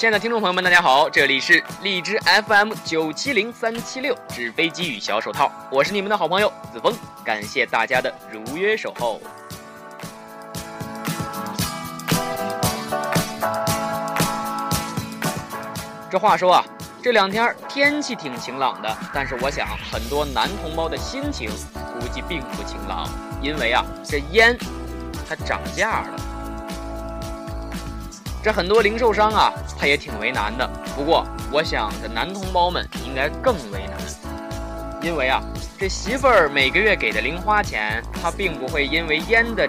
亲爱的听众朋友们，大家好，这里是荔枝 FM 九七零三七六纸飞机与小手套，我是你们的好朋友子枫，感谢大家的如约守候。这话说啊，这两天天气挺晴朗的，但是我想很多男同胞的心情估计并不晴朗，因为啊，这烟它涨价了。这很多零售商啊，他也挺为难的。不过，我想这男同胞们应该更为难，因为啊，这媳妇儿每个月给的零花钱，他并不会因为烟的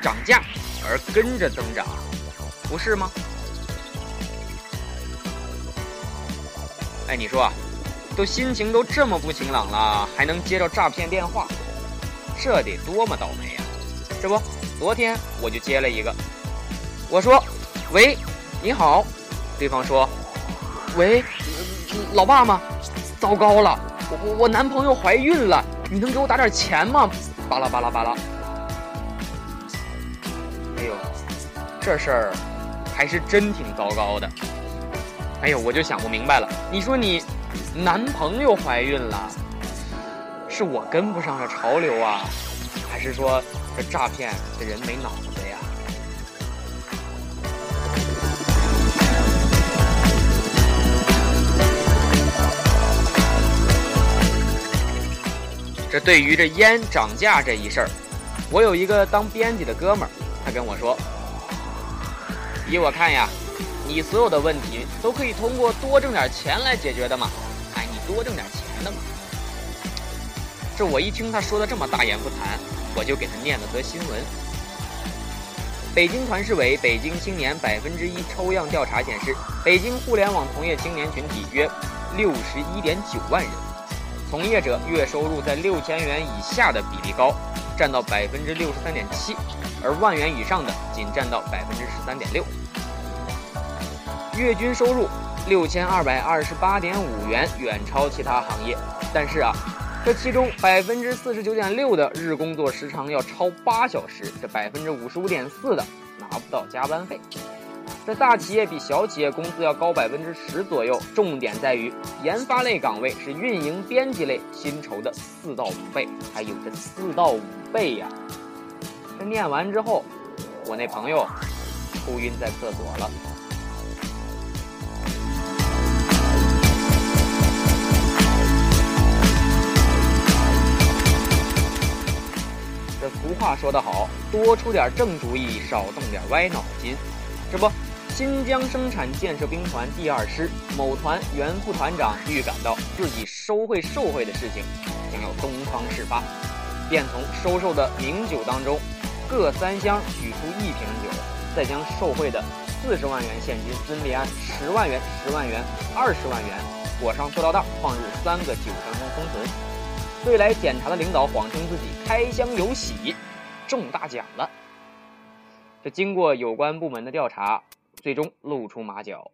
涨价而跟着增长，不是吗？哎，你说啊，都心情都这么不晴朗了，还能接到诈骗电话，这得多么倒霉呀！这不，昨天我就接了一个，我说。喂，你好，对方说：“喂，老爸吗？糟糕了，我我男朋友怀孕了，你能给我打点钱吗？”巴拉巴拉巴拉。哎呦，这事儿还是真挺糟糕的。哎呦，我就想不明白了，你说你男朋友怀孕了，是我跟不上这潮流啊，还是说这诈骗这人没脑子？这对于这烟涨价这一事儿，我有一个当编辑的哥们儿，他跟我说：“依我看呀，你所有的问题都可以通过多挣点钱来解决的嘛。哎，你多挣点钱的嘛。”这我一听他说的这么大言不惭，我就给他念了则新闻。北京团市委北京青年百分之一抽样调查显示，北京互联网从业青年群体约六十一点九万人。从业者月收入在六千元以下的比例高，占到百分之六十三点七，而万元以上的仅占到百分之十三点六。月均收入六千二百二十八点五元，远超其他行业。但是啊，这其中百分之四十九点六的日工作时长要超八小时，这百分之五十五点四的拿不到加班费。这大企业比小企业工资要高百分之十左右，重点在于研发类岗位是运营编辑类薪酬的四到五倍，还有这四到五倍呀！这念完之后，我那朋友哭晕在厕所了。这俗话说得好，多出点正主意，少动点歪脑筋，这不。新疆生产建设兵团第二师某团原副团长预感到自己收贿受贿的事情将要东窗事发，便从收受的名酒当中各三箱取出一瓶酒，再将受贿的四十万元现金分别按十万元、十万元、二十万元裹上塑料袋，放入三个酒箱中封存。对来检查的领导谎称自己开箱有喜，中大奖了。这经过有关部门的调查。最终露出马脚。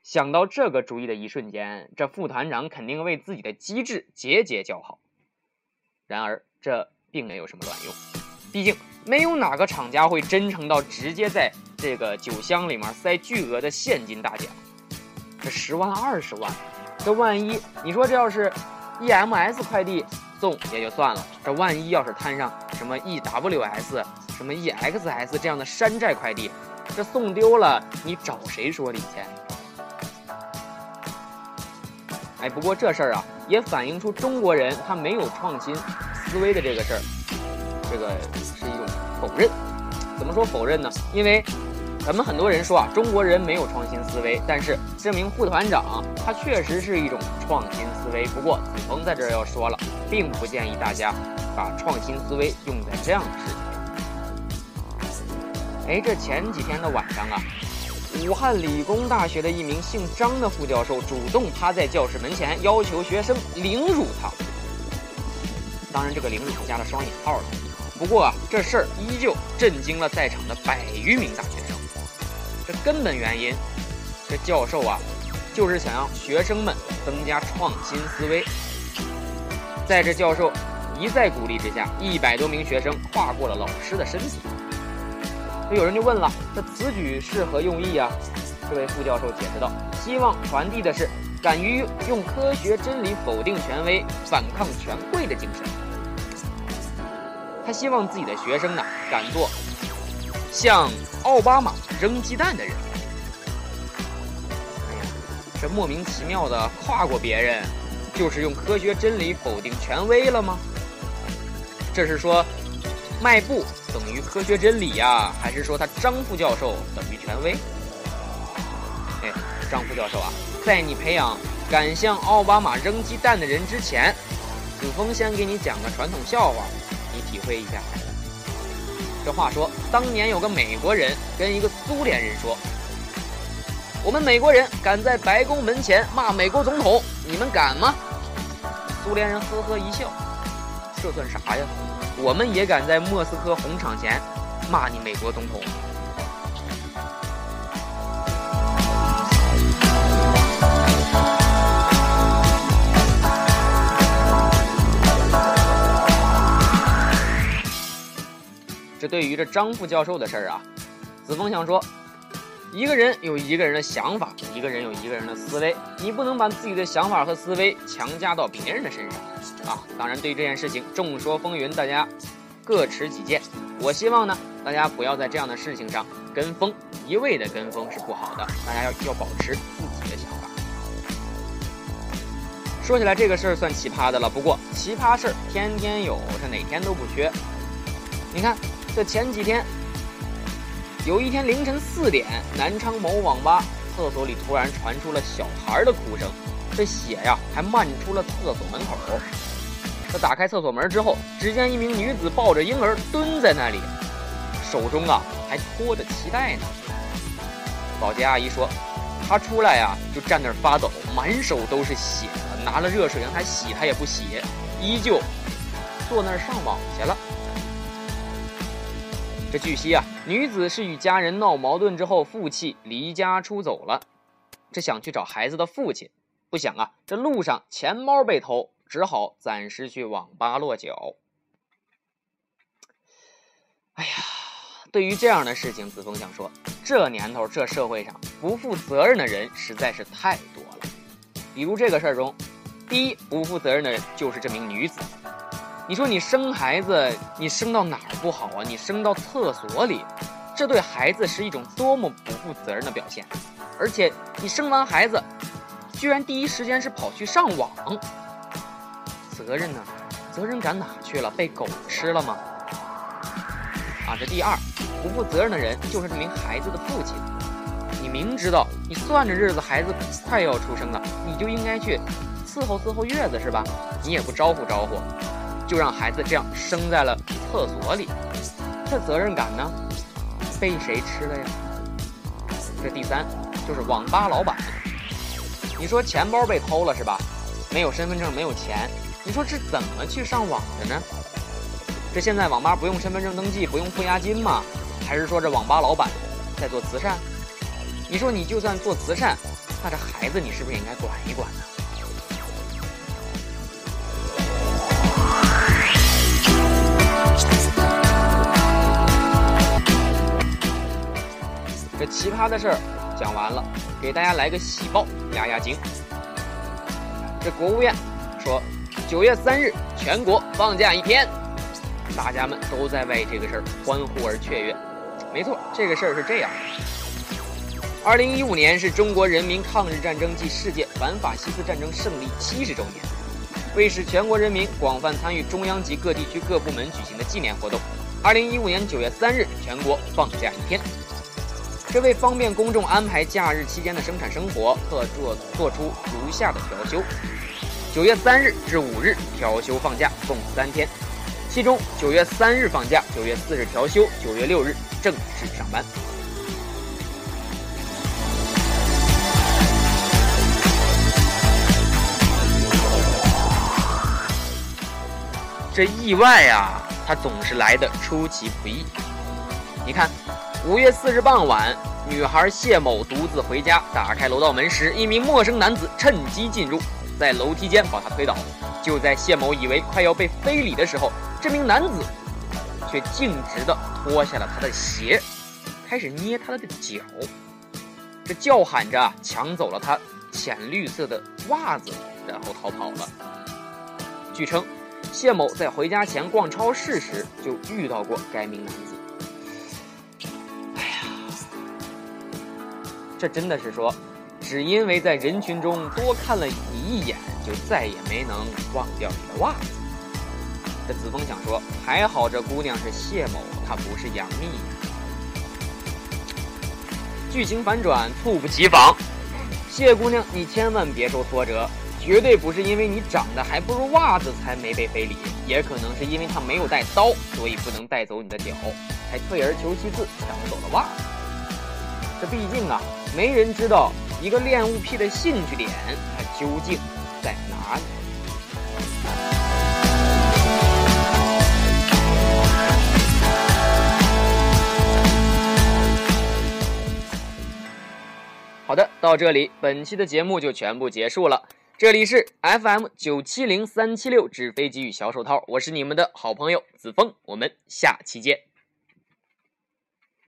想到这个主意的一瞬间，这副团长肯定为自己的机智节节叫好。然而，这并没有什么卵用。毕竟，没有哪个厂家会真诚到直接在这个酒箱里面塞巨额的现金大奖。这十万、二十万，这万一你说这要是 EMS 快递送也就算了，这万一要是摊上什么 EWS、什么 EXS 这样的山寨快递，这送丢了，你找谁说理去？哎，不过这事儿啊，也反映出中国人他没有创新思维的这个事儿，这个是一种否认。怎么说否认呢？因为咱们很多人说啊，中国人没有创新思维，但是这名副团长他确实是一种创新思维。不过子枫在这儿要说了，并不建议大家把创新思维用在这样的事情。哎，这前几天的晚上啊，武汉理工大学的一名姓张的副教授主动趴在教室门前，要求学生凌辱他。当然，这个凌辱加了双引号了。不过啊，这事儿依旧震惊了在场的百余名大学生。这根本原因，这教授啊，就是想让学生们增加创新思维。在这教授一再鼓励之下，一百多名学生跨过了老师的身体。有人就问了：这此举是何用意啊？这位副教授解释道：“希望传递的是敢于用科学真理否定权威、反抗权贵的精神。他希望自己的学生呢，敢做向奥巴马扔鸡蛋的人。这莫名其妙的跨过别人，就是用科学真理否定权威了吗？这是说迈步等于科学真理呀，还是说他张副教授等于权威？”哎，张副教授啊，在你培养敢向奥巴马扔鸡蛋的人之前，子枫先给你讲个传统笑话，你体会一下。这话说，当年有个美国人跟一个苏联人说：“我们美国人敢在白宫门前骂美国总统，你们敢吗？”苏联人呵呵一笑：“这算啥呀？我们也敢在莫斯科红场前骂你美国总统。”这对于这张副教授的事儿啊，子枫想说，一个人有一个人的想法，一个人有一个人的思维，你不能把自己的想法和思维强加到别人的身上啊。当然，对于这件事情众说纷纭，大家各持己见。我希望呢，大家不要在这样的事情上跟风，一味的跟风是不好的，大家要要保持自己的想法。说起来，这个事儿算奇葩的了，不过奇葩事儿天天有，这哪天都不缺。你看。这前几天，有一天凌晨四点，南昌某网吧厕所里突然传出了小孩的哭声，这血呀还漫出了厕所门口。他打开厕所门之后，只见一名女子抱着婴儿蹲在那里，手中啊还托着脐带呢。保洁阿姨说，她出来呀就站那儿发抖，满手都是血，拿了热水让她洗，她也不洗，依旧坐那儿上网去了。这据悉啊，女子是与家人闹矛盾之后负气离家出走了，这想去找孩子的父亲，不想啊，这路上钱包被偷，只好暂时去网吧落脚。哎呀，对于这样的事情，子枫想说，这年头这社会上不负责任的人实在是太多了。比如这个事儿中，第一不负责任的人就是这名女子。你说你生孩子，你生到哪儿不好啊？你生到厕所里，这对孩子是一种多么不负责任的表现！而且你生完孩子，居然第一时间是跑去上网，责任呢？责任感哪去了？被狗吃了吗？啊，这第二不负责任的人就是这名孩子的父亲。你明知道你算着日子孩子快要出生了，你就应该去伺候伺候月子是吧？你也不招呼招呼。就让孩子这样生在了厕所里，这责任感呢，被谁吃了呀？这第三就是网吧老板，你说钱包被偷了是吧？没有身份证，没有钱，你说这怎么去上网的呢？这现在网吧不用身份证登记，不用付押金吗？还是说这网吧老板在做慈善？你说你就算做慈善，那这孩子你是不是也应该管一管呢？这奇葩的事儿讲完了，给大家来个喜报压压惊。这国务院说，九月三日全国放假一天，大家们都在为这个事儿欢呼而雀跃。没错，这个事儿是这样：二零一五年是中国人民抗日战争暨世界反法西斯战争胜利七十周年，为使全国人民广泛参与中央及各地区各部门举行的纪念活动，二零一五年九月三日全国放假一天。这为方便公众安排假日期间的生产生活，特做做出如下的调休：九月三日至五日调休放假，共三天，其中九月三日放假，九月四日调休，九月六日正式上班。这意外呀，它总是来的出其不意。你看。五月四日傍晚，女孩谢某独自回家，打开楼道门时，一名陌生男子趁机进入，在楼梯间把他推倒。就在谢某以为快要被非礼的时候，这名男子却径直地脱下了他的鞋，开始捏他的脚。这叫喊着抢走了他浅绿色的袜子，然后逃跑了。据称，谢某在回家前逛超市时就遇到过该名男子。哎呀，这真的是说，只因为在人群中多看了你一眼，就再也没能忘掉你的袜子。这子枫想说，还好这姑娘是谢某，她不是杨幂。剧情反转，猝不及防。谢姑娘，你千万别受挫折，绝对不是因为你长得还不如袜子才没被非礼，也可能是因为他没有带刀，所以不能带走你的屌，才退而求其次抢走了袜子。这毕竟啊，没人知道一个恋物癖的兴趣点，它究竟在哪里。好的，到这里，本期的节目就全部结束了。这里是 FM 九七零三七六纸飞机与小手套，我是你们的好朋友子枫，我们下期见。